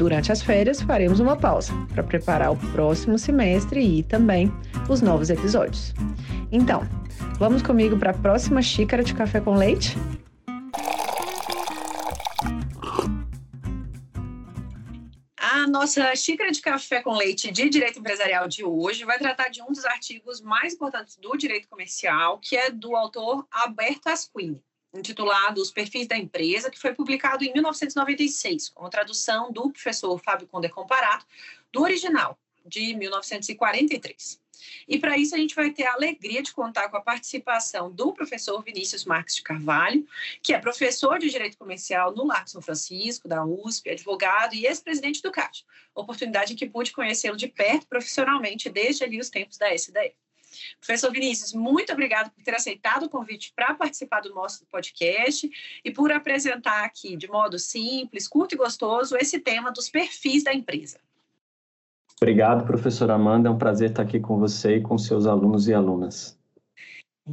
Durante as férias, faremos uma pausa para preparar o próximo semestre e também os novos episódios. Então, vamos comigo para a próxima xícara de café com leite? A nossa xícara de café com leite de direito empresarial de hoje vai tratar de um dos artigos mais importantes do direito comercial, que é do autor Alberto Asquini intitulado Os Perfis da Empresa, que foi publicado em 1996, com a tradução do professor Fábio Conder Comparato, do original, de 1943. E para isso a gente vai ter a alegria de contar com a participação do professor Vinícius Marques de Carvalho, que é professor de Direito Comercial no Largo São Francisco, da USP, advogado e ex-presidente do CAD. Oportunidade em que pude conhecê-lo de perto profissionalmente desde ali os tempos da SDE. Professor Vinícius, muito obrigado por ter aceitado o convite para participar do nosso podcast e por apresentar aqui, de modo simples, curto e gostoso, esse tema dos perfis da empresa. Obrigado, professora Amanda. É um prazer estar aqui com você e com seus alunos e alunas.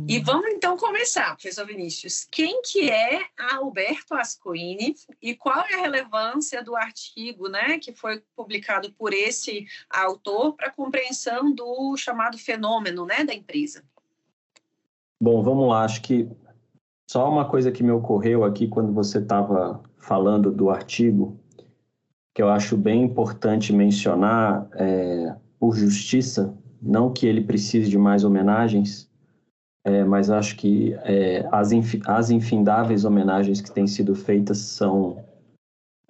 E vamos então começar, professor Vinícius. Quem que é Alberto Ascoini e qual é a relevância do artigo né, que foi publicado por esse autor para a compreensão do chamado fenômeno né, da empresa? Bom, vamos lá. Acho que só uma coisa que me ocorreu aqui quando você estava falando do artigo, que eu acho bem importante mencionar, é, por justiça, não que ele precise de mais homenagens, é, mas acho que é, as, inf as infindáveis homenagens que têm sido feitas são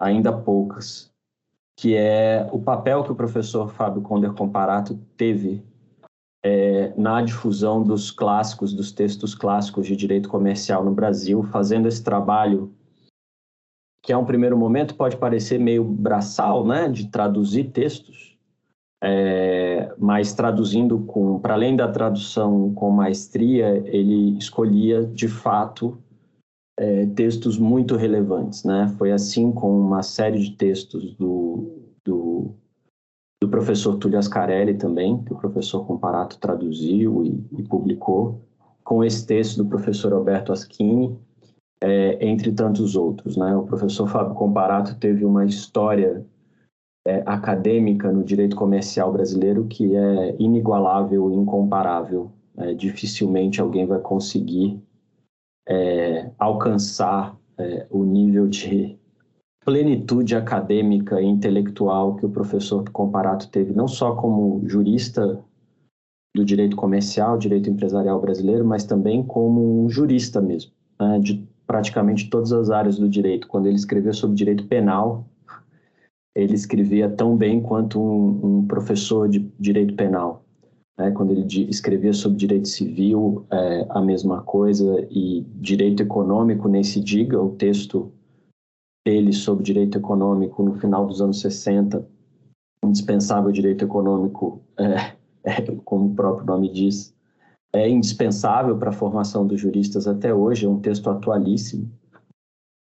ainda poucas, que é o papel que o professor Fábio Conder Comparato teve é, na difusão dos clássicos, dos textos clássicos de direito comercial no Brasil, fazendo esse trabalho que, a um primeiro momento, pode parecer meio braçal, né, de traduzir textos, é, mas traduzindo com, para além da tradução com maestria, ele escolhia de fato é, textos muito relevantes, né? Foi assim com uma série de textos do, do, do professor Túlio Ascarelli também, que o professor Comparato traduziu e, e publicou, com esse texto do professor Alberto Aschini, é, entre tantos outros, né? O professor Fábio Comparato teve uma história é, acadêmica no direito comercial brasileiro que é inigualável e incomparável. É, dificilmente alguém vai conseguir é, alcançar é, o nível de plenitude acadêmica e intelectual que o professor Comparato teve, não só como jurista do direito comercial, direito empresarial brasileiro, mas também como um jurista mesmo, né, de praticamente todas as áreas do direito. Quando ele escreveu sobre direito penal, ele escrevia tão bem quanto um, um professor de direito penal. Né? Quando ele escrevia sobre direito civil, é, a mesma coisa, e direito econômico, nem se diga, o texto dele sobre direito econômico no final dos anos 60, indispensável direito econômico, é, é, como o próprio nome diz, é indispensável para a formação dos juristas até hoje, é um texto atualíssimo.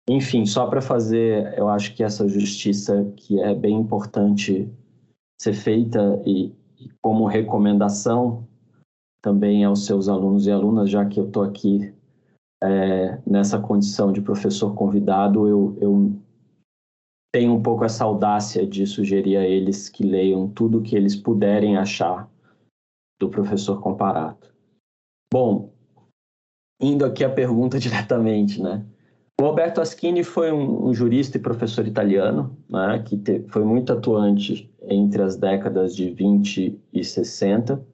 Enfim, só para fazer, eu acho que essa justiça que é bem importante ser feita e, e como recomendação também aos seus alunos e alunas, já que eu estou aqui é, nessa condição de professor convidado, eu, eu tem um pouco essa audácia de sugerir a eles que leiam tudo o que eles puderem achar do professor Comparato. Bom, indo aqui à pergunta diretamente, né? O Alberto Aschini foi um, um jurista e professor italiano, né, que te, foi muito atuante entre as décadas de 20 e 60.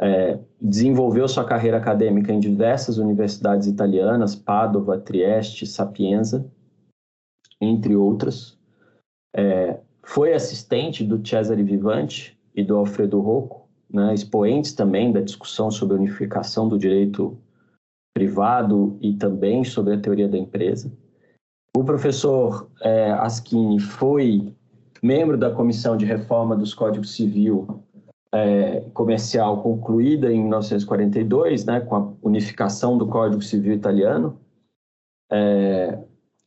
É, desenvolveu sua carreira acadêmica em diversas universidades italianas, Padova, Trieste, Sapienza, entre outras. É, foi assistente do Cesare Vivante e do Alfredo Rocco, né, expoentes também da discussão sobre a unificação do direito privado e também sobre a teoria da empresa. O professor é, Aschini foi membro da Comissão de Reforma dos Códigos Civil é, Comercial concluída em 1942, né, com a unificação do Código Civil italiano. É,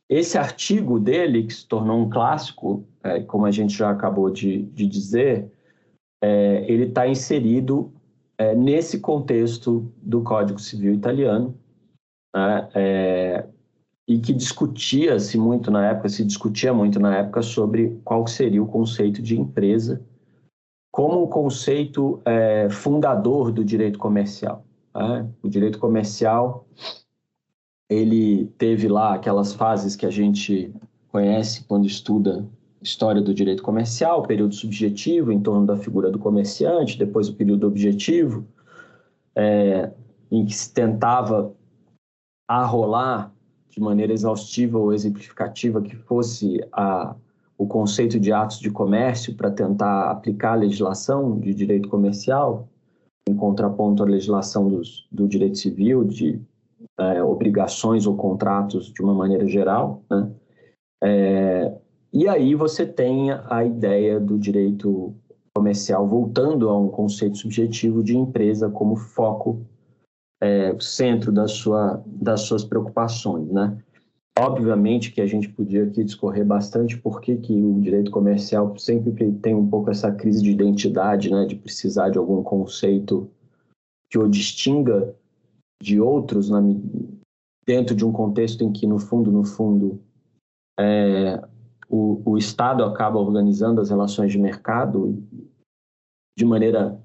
esse artigo dele, que se tornou um clássico, é, como a gente já acabou de, de dizer, ele está inserido é, nesse contexto do Código Civil italiano, né, é, e que discutia-se muito na época, se discutia muito na época sobre qual seria o conceito de empresa como um conceito é, fundador do direito comercial. Né? O direito comercial ele teve lá aquelas fases que a gente conhece quando estuda história do direito comercial, período subjetivo em torno da figura do comerciante, depois o período objetivo, é, em que se tentava arrolar de maneira exaustiva ou exemplificativa que fosse a, o conceito de atos de comércio para tentar aplicar a legislação de direito comercial, em contraponto à legislação dos, do direito civil, de é, obrigações ou contratos de uma maneira geral. Né? É, e aí você tem a ideia do direito comercial voltando a um conceito subjetivo de empresa como foco, é, centro da sua, das suas preocupações, né? Obviamente que a gente podia aqui discorrer bastante por que o direito comercial sempre tem um pouco essa crise de identidade, né, de precisar de algum conceito que o distinga de outros na, dentro de um contexto em que, no fundo, no fundo, é, o, o Estado acaba organizando as relações de mercado de maneira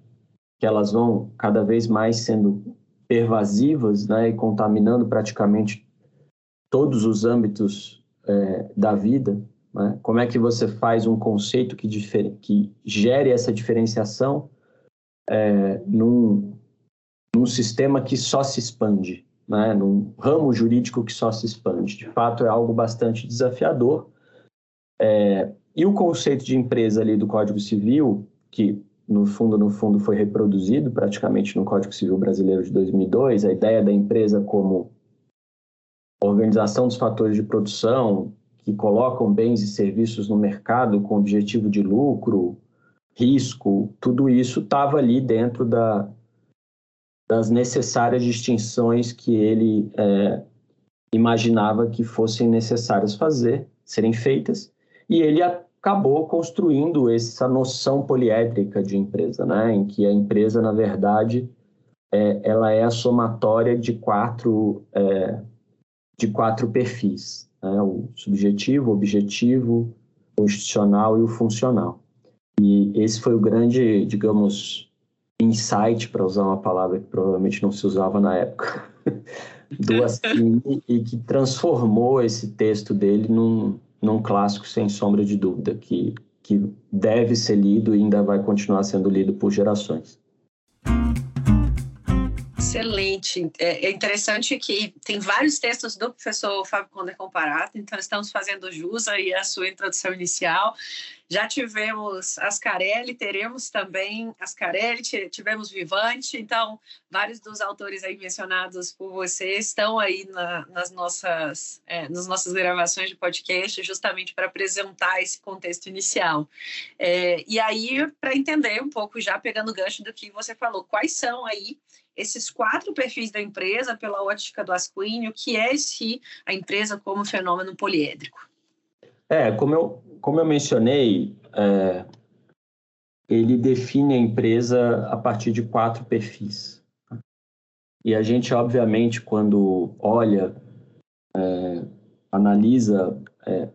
que elas vão cada vez mais sendo pervasivas né, e contaminando praticamente todos os âmbitos é, da vida. Né? Como é que você faz um conceito que, que gere essa diferenciação é, num, num sistema que só se expande, né? num ramo jurídico que só se expande? De fato, é algo bastante desafiador é, e o conceito de empresa ali do Código Civil, que no fundo, no fundo foi reproduzido praticamente no Código Civil Brasileiro de 2002, a ideia da empresa como organização dos fatores de produção que colocam bens e serviços no mercado com objetivo de lucro, risco, tudo isso estava ali dentro da, das necessárias distinções que ele é, imaginava que fossem necessárias fazer, serem feitas, e ele acabou construindo essa noção poliédrica de empresa, né? em que a empresa, na verdade, é, ela é a somatória de quatro, é, de quatro perfis, né? o subjetivo, o objetivo, o institucional e o funcional. E esse foi o grande, digamos, insight, para usar uma palavra que provavelmente não se usava na época, do Assini, e que transformou esse texto dele num, num clássico sem sombra de dúvida, que, que deve ser lido e ainda vai continuar sendo lido por gerações. Excelente. É, é interessante que tem vários textos do professor Fábio Conder Comparato, então estamos fazendo jus aí a sua introdução inicial. Já tivemos Ascarelli, teremos também Ascarelli, tivemos Vivante, então vários dos autores aí mencionados por você estão aí na, nas, nossas, é, nas nossas gravações de podcast, justamente para apresentar esse contexto inicial. É, e aí, para entender um pouco, já pegando o gancho do que você falou, quais são aí esses quatro perfis da empresa pela ótica do Asquini, o que é esse, a empresa como fenômeno poliédrico? É, como eu, como eu mencionei, é, ele define a empresa a partir de quatro perfis. E a gente, obviamente, quando olha, é, analisa é,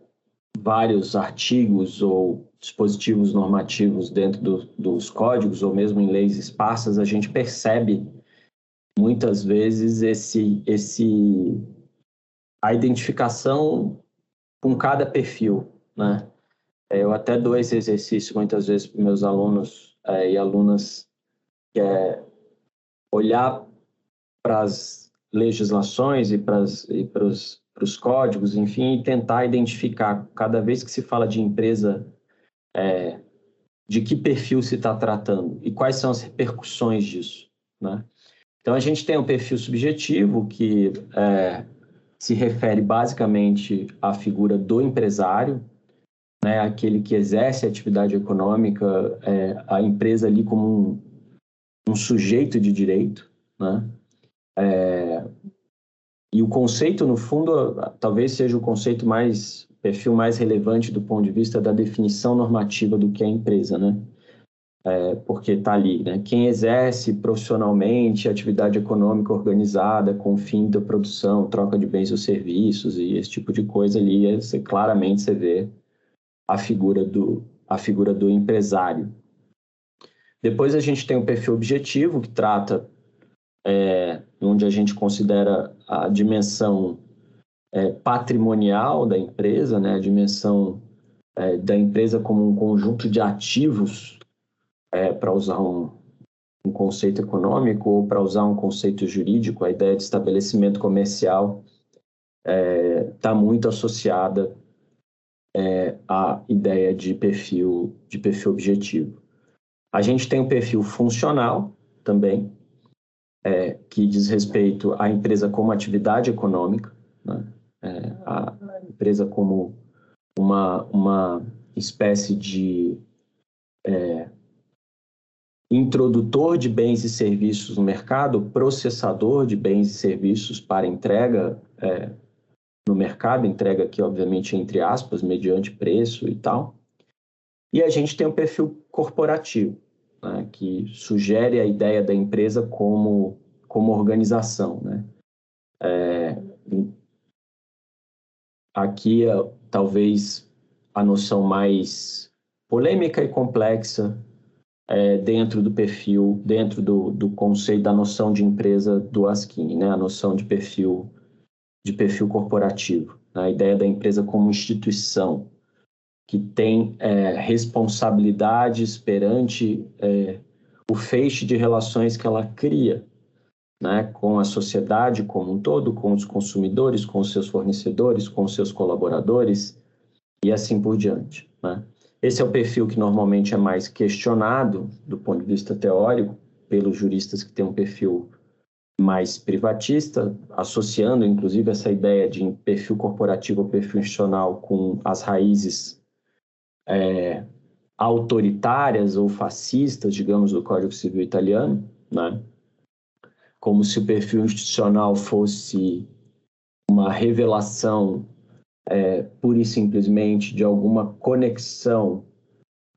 vários artigos ou dispositivos normativos dentro do, dos códigos ou mesmo em leis esparsas, a gente percebe muitas vezes esse, esse a identificação com cada perfil, né? É, eu até dou esse exercício muitas vezes para meus alunos é, e alunas, que é olhar para as legislações e para os códigos, enfim, e tentar identificar, cada vez que se fala de empresa, é, de que perfil se está tratando e quais são as repercussões disso. Né? Então, a gente tem um perfil subjetivo que é, se refere basicamente à figura do empresário, né, aquele que exerce a atividade econômica, é, a empresa ali como um, um sujeito de direito, né? É, e o conceito, no fundo, talvez seja o conceito mais, perfil mais relevante do ponto de vista da definição normativa do que é empresa, né? É, porque está ali, né? Quem exerce profissionalmente atividade econômica organizada com fim da produção, troca de bens ou serviços e esse tipo de coisa ali, você, claramente você vê a figura do, a figura do empresário. Depois a gente tem o perfil objetivo, que trata é, onde a gente considera a dimensão é, patrimonial da empresa, né, a dimensão é, da empresa como um conjunto de ativos, é, para usar um, um, conceito econômico ou para usar um conceito jurídico, a ideia de estabelecimento comercial está é, muito associada é, à ideia de perfil, de perfil objetivo. A gente tem o perfil funcional também, é, que diz respeito à empresa como atividade econômica, né? é, a empresa como uma, uma espécie de é, introdutor de bens e serviços no mercado, processador de bens e serviços para entrega é, no mercado, entrega aqui, obviamente, entre aspas, mediante preço e tal. E a gente tem o um perfil corporativo, né, que sugere a ideia da empresa como, como organização. Né? É, aqui, talvez, a noção mais polêmica e complexa é, dentro do perfil, dentro do, do conceito da noção de empresa do Askin, né? a noção de perfil, de perfil corporativo, né? a ideia da empresa como instituição, que tem é, responsabilidades perante é, o feixe de relações que ela cria né, com a sociedade como um todo, com os consumidores, com os seus fornecedores, com os seus colaboradores e assim por diante. Né? Esse é o perfil que normalmente é mais questionado do ponto de vista teórico pelos juristas que têm um perfil mais privatista, associando inclusive essa ideia de perfil corporativo ou perfil institucional com as raízes é, autoritárias ou fascistas, digamos, do Código Civil italiano, né? como se o perfil institucional fosse uma revelação é, pura e simplesmente de alguma conexão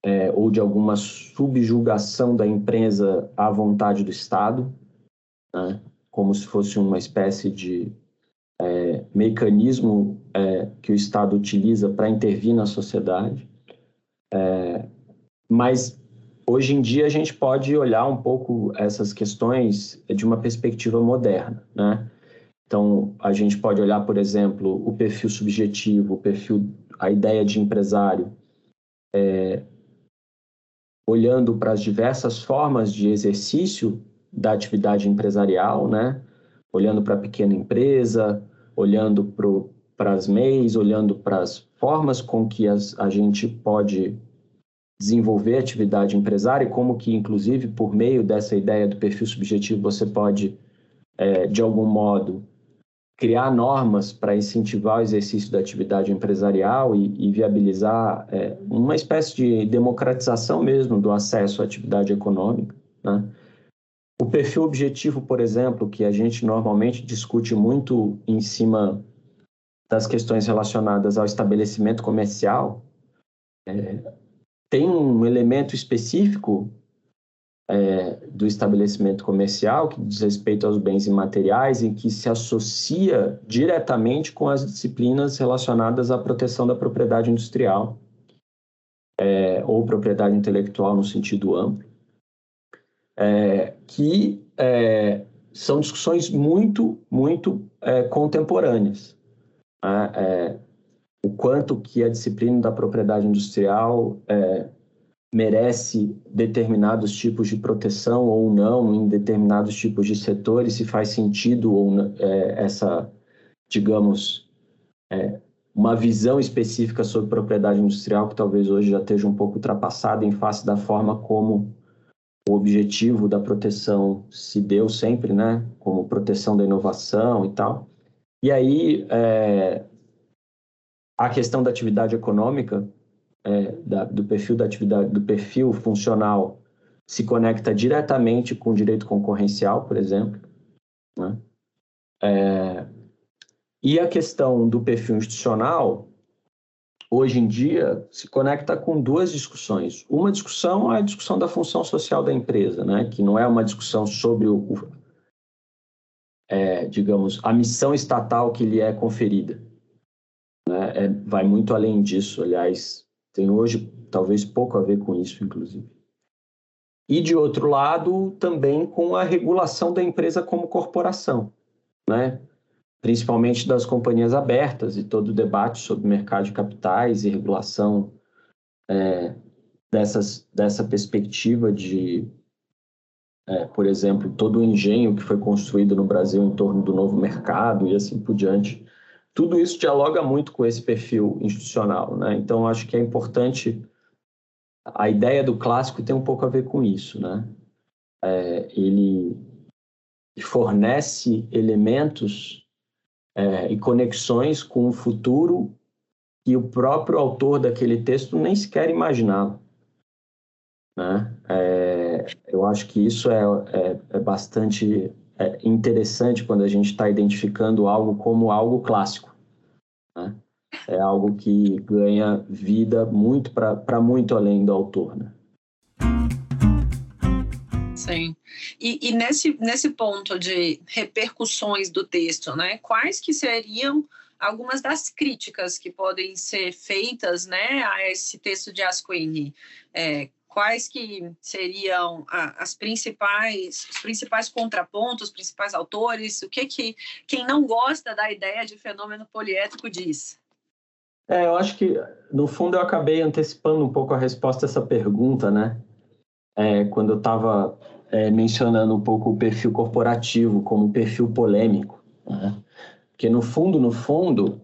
é, ou de alguma subjugação da empresa à vontade do Estado, né? como se fosse uma espécie de é, mecanismo é, que o Estado utiliza para intervir na sociedade. É, mas hoje em dia a gente pode olhar um pouco essas questões de uma perspectiva moderna, né? Então a gente pode olhar, por exemplo, o perfil subjetivo, o perfil, a ideia de empresário, é, olhando para as diversas formas de exercício da atividade empresarial, né? Olhando para a pequena empresa, olhando para as MEIs, olhando para as formas com que as, a gente pode desenvolver atividade empresária e como que, inclusive, por meio dessa ideia do perfil subjetivo, você pode, é, de algum modo, criar normas para incentivar o exercício da atividade empresarial e, e viabilizar é, uma espécie de democratização mesmo do acesso à atividade econômica. Né? O perfil objetivo, por exemplo, que a gente normalmente discute muito em cima das questões relacionadas ao estabelecimento comercial, é, tem um elemento específico é, do estabelecimento comercial, que diz respeito aos bens imateriais e que se associa diretamente com as disciplinas relacionadas à proteção da propriedade industrial é, ou propriedade intelectual no sentido amplo, é, que é, são discussões muito, muito é, contemporâneas. Né? É, o quanto que a disciplina da propriedade industrial merece determinados tipos de proteção ou não em determinados tipos de setores, se faz sentido ou é, essa, digamos, é, uma visão específica sobre propriedade industrial que talvez hoje já esteja um pouco ultrapassada em face da forma como o objetivo da proteção se deu sempre, né, como proteção da inovação e tal. E aí, é, a questão da atividade econômica é, da, do perfil da atividade, do perfil funcional se conecta diretamente com o direito concorrencial, por exemplo. Né? É, e a questão do perfil institucional, hoje em dia, se conecta com duas discussões. Uma discussão é a discussão da função social da empresa, né? que não é uma discussão sobre o, o é, digamos, a missão estatal que lhe é conferida. Né? É, vai muito além disso, aliás, tem hoje talvez pouco a ver com isso, inclusive. E de outro lado, também com a regulação da empresa como corporação, né? principalmente das companhias abertas e todo o debate sobre mercado de capitais e regulação é, dessas, dessa perspectiva de, é, por exemplo, todo o engenho que foi construído no Brasil em torno do novo mercado e assim por diante tudo isso dialoga muito com esse perfil institucional, né? Então acho que é importante a ideia do clássico tem um pouco a ver com isso, né? É, ele fornece elementos é, e conexões com o futuro que o próprio autor daquele texto nem sequer imaginava. Né? É, eu acho que isso é, é, é bastante é interessante quando a gente está identificando algo como algo clássico. Né? É algo que ganha vida muito para muito além do autor. Né? Sim. E, e, nesse, nesse ponto de repercussões do texto, né, quais que seriam algumas das críticas que podem ser feitas né, a esse texto de Asquini? É, quais que seriam as principais, os principais contrapontos, os principais autores, o que que quem não gosta da ideia de fenômeno poliétrico diz? É, eu acho que no fundo eu acabei antecipando um pouco a resposta a essa pergunta, né? É, quando eu estava é, mencionando um pouco o perfil corporativo como perfil polêmico, né? porque no fundo, no fundo,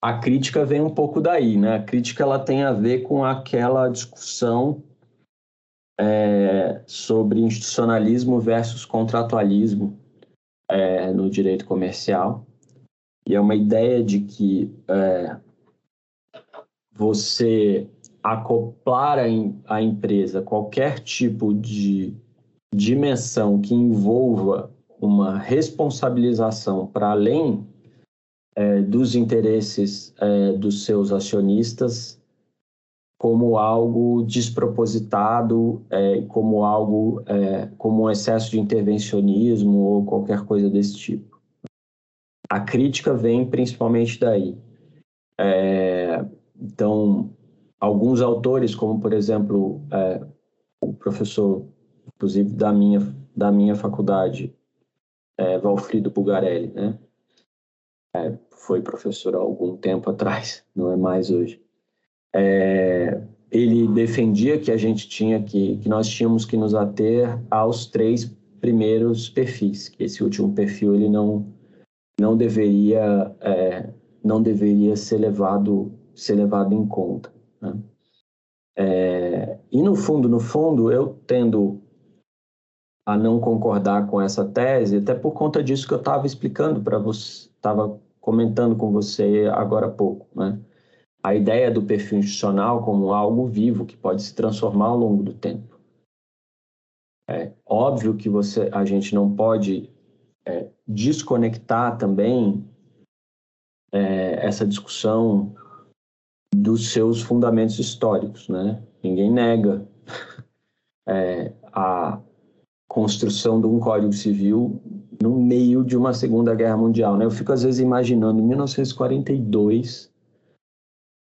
a crítica vem um pouco daí, né? A crítica ela tem a ver com aquela discussão é, sobre institucionalismo versus contratualismo é, no direito comercial. E é uma ideia de que é, você acoplar a empresa qualquer tipo de dimensão que envolva uma responsabilização para além é, dos interesses é, dos seus acionistas como algo despropositado, é, como algo, é, como um excesso de intervencionismo ou qualquer coisa desse tipo. A crítica vem principalmente daí. É, então, alguns autores, como por exemplo é, o professor, inclusive da minha da minha faculdade, é, Valfrido Bugarelli, né? É, foi professor há algum tempo atrás, não é mais hoje é, ele defendia que a gente tinha que, que nós tínhamos que nos ater aos três primeiros perfis, que esse último perfil ele não não deveria é, não deveria ser levado ser levado em conta. Né? É, e no fundo, no fundo, eu tendo a não concordar com essa tese, até por conta disso que eu estava explicando para você, estava comentando com você agora há pouco, né? A ideia do perfil institucional como algo vivo que pode se transformar ao longo do tempo. É óbvio que você, a gente não pode é, desconectar também é, essa discussão dos seus fundamentos históricos, né? Ninguém nega é, a construção de um Código Civil no meio de uma Segunda Guerra Mundial. Né? Eu fico, às vezes, imaginando, em 1942,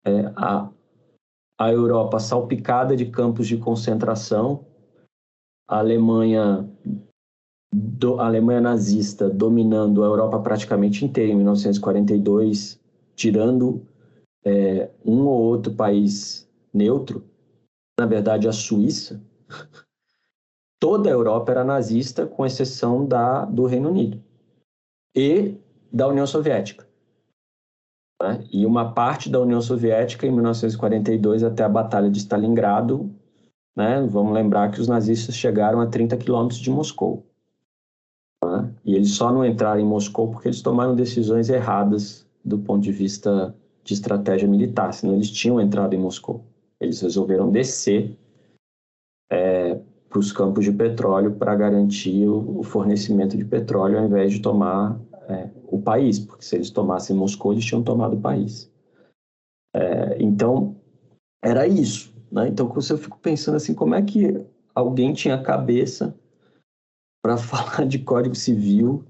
é, a, a Europa salpicada de campos de concentração, a Alemanha, do, a Alemanha nazista dominando a Europa praticamente inteira em 1942, tirando é, um ou outro país neutro, na verdade a Suíça, toda a Europa era nazista, com exceção da, do Reino Unido e da União Soviética. Né? E uma parte da União Soviética, em 1942, até a Batalha de Stalingrado, né? vamos lembrar que os nazistas chegaram a 30 quilômetros de Moscou. Né? E eles só não entraram em Moscou porque eles tomaram decisões erradas do ponto de vista de estratégia militar, senão eles tinham entrado em Moscou. Eles resolveram descer é, para os campos de petróleo para garantir o, o, fornecimento de petróleo ao invés de tomar é, o país, porque se eles tomassem Moscou, eles tinham tomado o país. É, então, era isso. Né? Então, eu fico pensando assim, como é que alguém tinha cabeça para falar de Código Civil,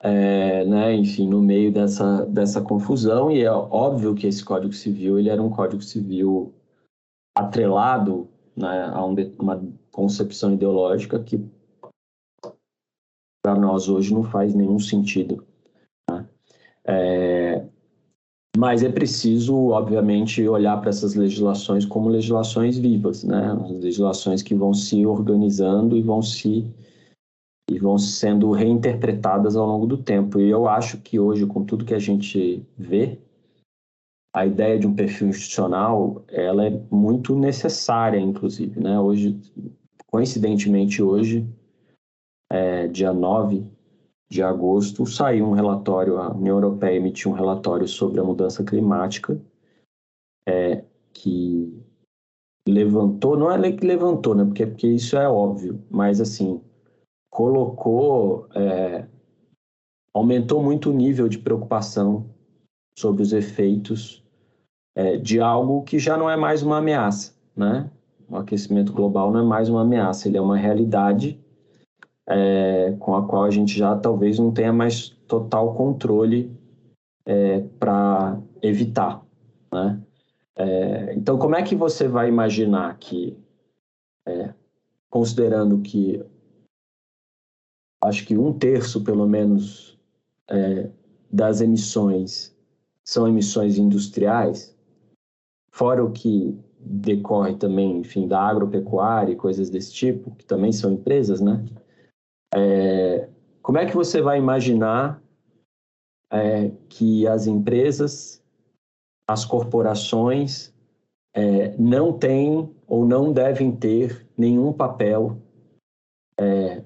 é, né, enfim, no meio dessa, dessa confusão, e é óbvio que esse Código Civil ele era um Código Civil atrelado né, a um, uma concepção ideológica que para nós hoje não faz nenhum sentido. É, mas é preciso, obviamente, olhar para essas legislações como legislações vivas, né? legislações que vão se organizando e vão se e vão sendo reinterpretadas ao longo do tempo. E eu acho que hoje, com tudo que a gente vê, a ideia de um perfil institucional, ela é muito necessária, inclusive, né? Hoje, coincidentemente hoje, é, dia 9 de agosto, saiu um relatório, a União Europeia emitiu um relatório sobre a mudança climática, é, que levantou, não é que levantou, né? Porque, porque isso é óbvio, mas assim, colocou, é, aumentou muito o nível de preocupação sobre os efeitos é, de algo que já não é mais uma ameaça, né? O aquecimento global não é mais uma ameaça, ele é uma realidade é, com a qual a gente já talvez não tenha mais total controle é, para evitar, né? É, então, como é que você vai imaginar que, é, considerando que acho que um terço, pelo menos, é, das emissões são emissões industriais, fora o que decorre também, enfim, da agropecuária e coisas desse tipo, que também são empresas, né? É, como é que você vai imaginar é, que as empresas, as corporações, é, não têm ou não devem ter nenhum papel é,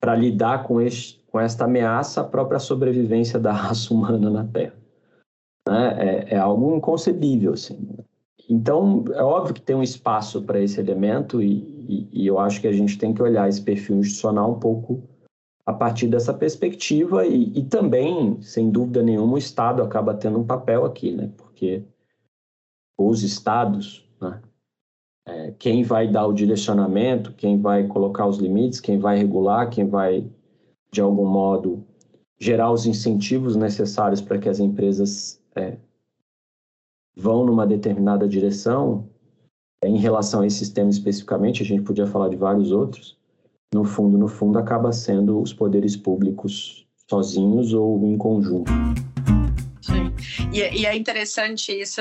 para lidar com, este, com esta ameaça à própria sobrevivência da raça humana na Terra? Né? É, é algo inconcebível, assim. Então, é óbvio que tem um espaço para esse elemento e, e, e, eu acho que a gente tem que olhar esse perfil institucional um pouco a partir dessa perspectiva e, e também, sem dúvida nenhuma, o Estado acaba tendo um papel aqui, né? Porque os Estados, né? É, quem vai dar o direcionamento, quem vai colocar os limites, quem vai regular, quem vai, de algum modo, gerar os incentivos necessários para que as empresas é, vão numa determinada direção, é, em relação a esse sistema especificamente, a gente podia falar de vários outros, no fundo, no fundo, acaba sendo os poderes públicos sozinhos ou em conjunto. Sim. E, é, e é interessante isso,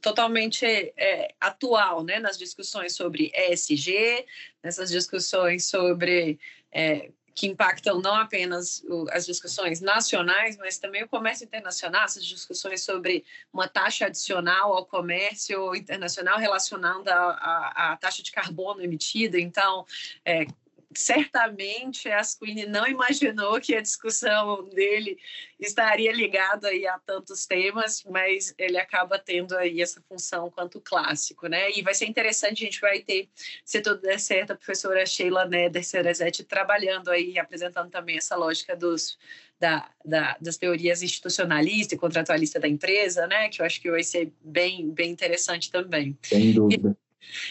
totalmente é, atual, né, nas discussões sobre ESG, nessas discussões sobre é, que impactam não apenas as discussões nacionais, mas também o comércio internacional, essas discussões sobre uma taxa adicional ao comércio internacional relacionando a, a, a taxa de carbono emitida. Então, é, certamente Asquini não imaginou que a discussão dele estaria ligada aí a tantos temas, mas ele acaba tendo aí essa função quanto clássico, né? E vai ser interessante, a gente vai ter, se tudo der certo, a professora Sheila Neder Cerezetti trabalhando aí, apresentando também essa lógica dos, da, da, das teorias institucionalista e contratualista da empresa, né? Que eu acho que vai ser bem, bem interessante também. Sem dúvida.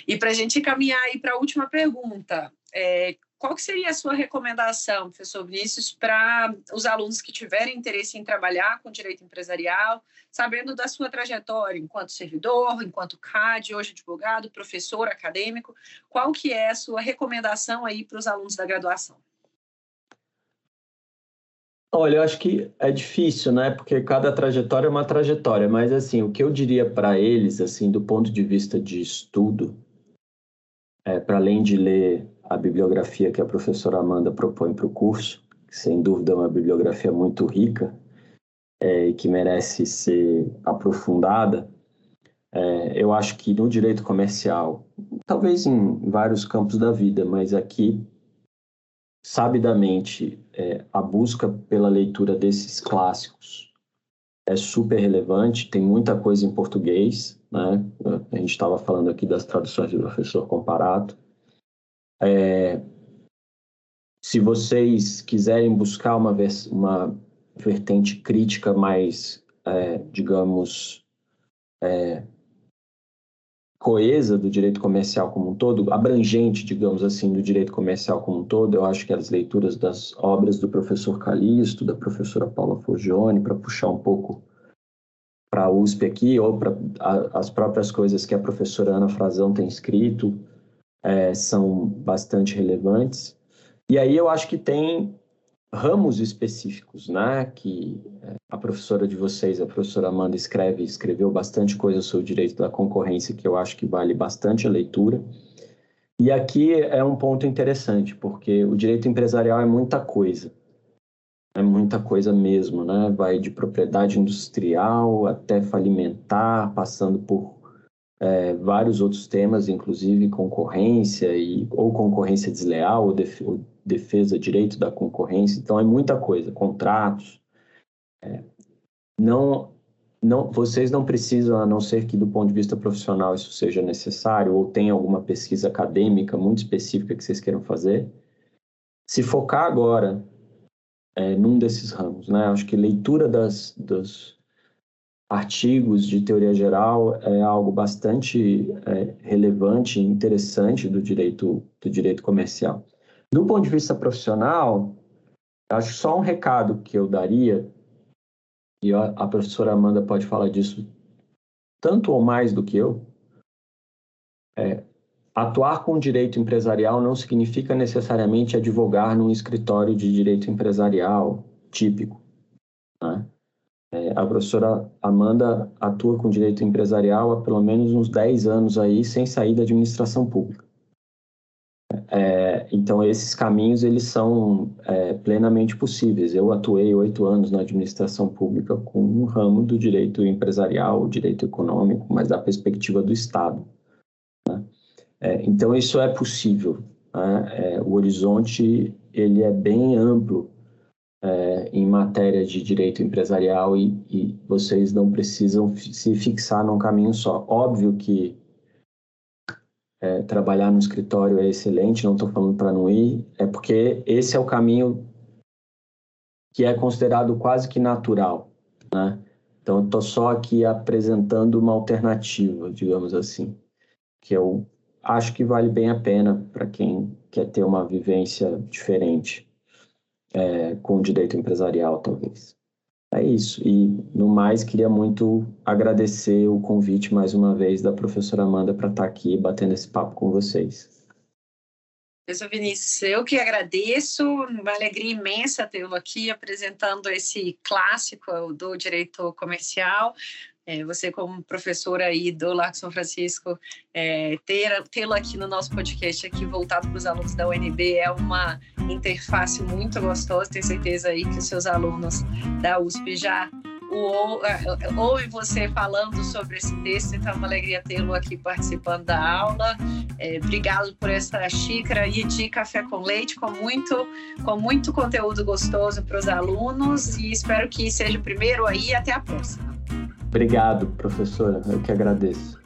E para a gente caminhar aí para a última pergunta, é, qual seria a sua recomendação, professor Vinícius, para os alunos que tiverem interesse em trabalhar com direito empresarial, sabendo da sua trajetória enquanto servidor, enquanto CAD, hoje advogado, professor acadêmico, qual que é a sua recomendação aí para os alunos da graduação? Olha, eu acho que é difícil, né? Porque cada trajetória é uma trajetória, mas assim, o que eu diria para eles, assim, do ponto de vista de estudo, é, para além de ler a bibliografia que a professora Amanda propõe para o curso, que sem dúvida é uma bibliografia muito rica é, e que merece ser aprofundada, é, eu acho que no direito comercial, talvez em vários campos da vida, mas aqui, sabidamente, é, a busca pela leitura desses clássicos é super relevante, tem muita coisa em português, né? A gente estava falando aqui das traduções do professor Comparato. É, se vocês quiserem buscar uma, uma vertente crítica mais, é, digamos, é, coesa do direito comercial como um todo, abrangente, digamos assim, do direito comercial como um todo, eu acho que as leituras das obras do professor Calixto, da professora Paula Forgione, para puxar um pouco para a USP aqui, ou para as próprias coisas que a professora Ana Frazão tem escrito, é, são bastante relevantes. E aí eu acho que tem ramos específicos, né, que é, a professora de vocês, a professora Amanda, escreve, escreveu bastante coisa sobre o direito da concorrência, que eu acho que vale bastante a leitura. E aqui é um ponto interessante, porque o direito empresarial é muita coisa é muita coisa mesmo, né? Vai de propriedade industrial até falimentar, passando por é, vários outros temas, inclusive concorrência e ou concorrência desleal ou, def, ou defesa direito da concorrência. Então é muita coisa, contratos. É, não, não, vocês não precisam, a não ser que do ponto de vista profissional isso seja necessário ou tenha alguma pesquisa acadêmica muito específica que vocês queiram fazer. Se focar agora é, num desses ramos. Né? Acho que leitura das, dos artigos de teoria geral é algo bastante é, relevante e interessante do direito, do direito comercial. Do ponto de vista profissional, acho só um recado que eu daria, e a professora Amanda pode falar disso tanto ou mais do que eu, é, Atuar com direito empresarial não significa necessariamente advogar num escritório de direito empresarial típico. Né? A professora Amanda atua com direito empresarial há pelo menos uns 10 anos aí, sem sair da administração pública. É, então, esses caminhos, eles são é, plenamente possíveis. Eu atuei oito anos na administração pública com um ramo do direito empresarial, direito econômico, mas da perspectiva do Estado. É, então isso é possível. Né? É, o horizonte ele é bem amplo é, em matéria de direito empresarial e, e, vocês não precisam se fixar num caminho só. Óbvio que é, trabalhar no escritório é excelente, não estou falando para não ir, é porque esse é o caminho que é considerado quase que natural, né? Então, estou só aqui apresentando uma alternativa, digamos assim, que o acho que vale bem a pena para quem quer ter uma vivência diferente é, com o direito empresarial, talvez. É isso. E, no mais, queria muito agradecer o convite mais uma vez da professora Amanda para estar tá aqui batendo esse papo com vocês. Professor Vinícius, eu que agradeço, uma alegria imensa tê-lo aqui apresentando esse clássico do direito comercial. É, você como professora aí do Largo São Francisco, é, tê-lo aqui no nosso podcast aqui voltado para os alunos da UNB é uma interface muito gostosa, tenho certeza aí que os seus alunos da USP já é, ouvem você falando sobre esse texto, então é uma alegria tê-lo aqui participando da aula. É, obrigado por essa xícara aí de café com leite, com muito, com muito conteúdo gostoso para os alunos e espero que seja o primeiro aí até a próxima. Obrigado, professora. Eu que agradeço.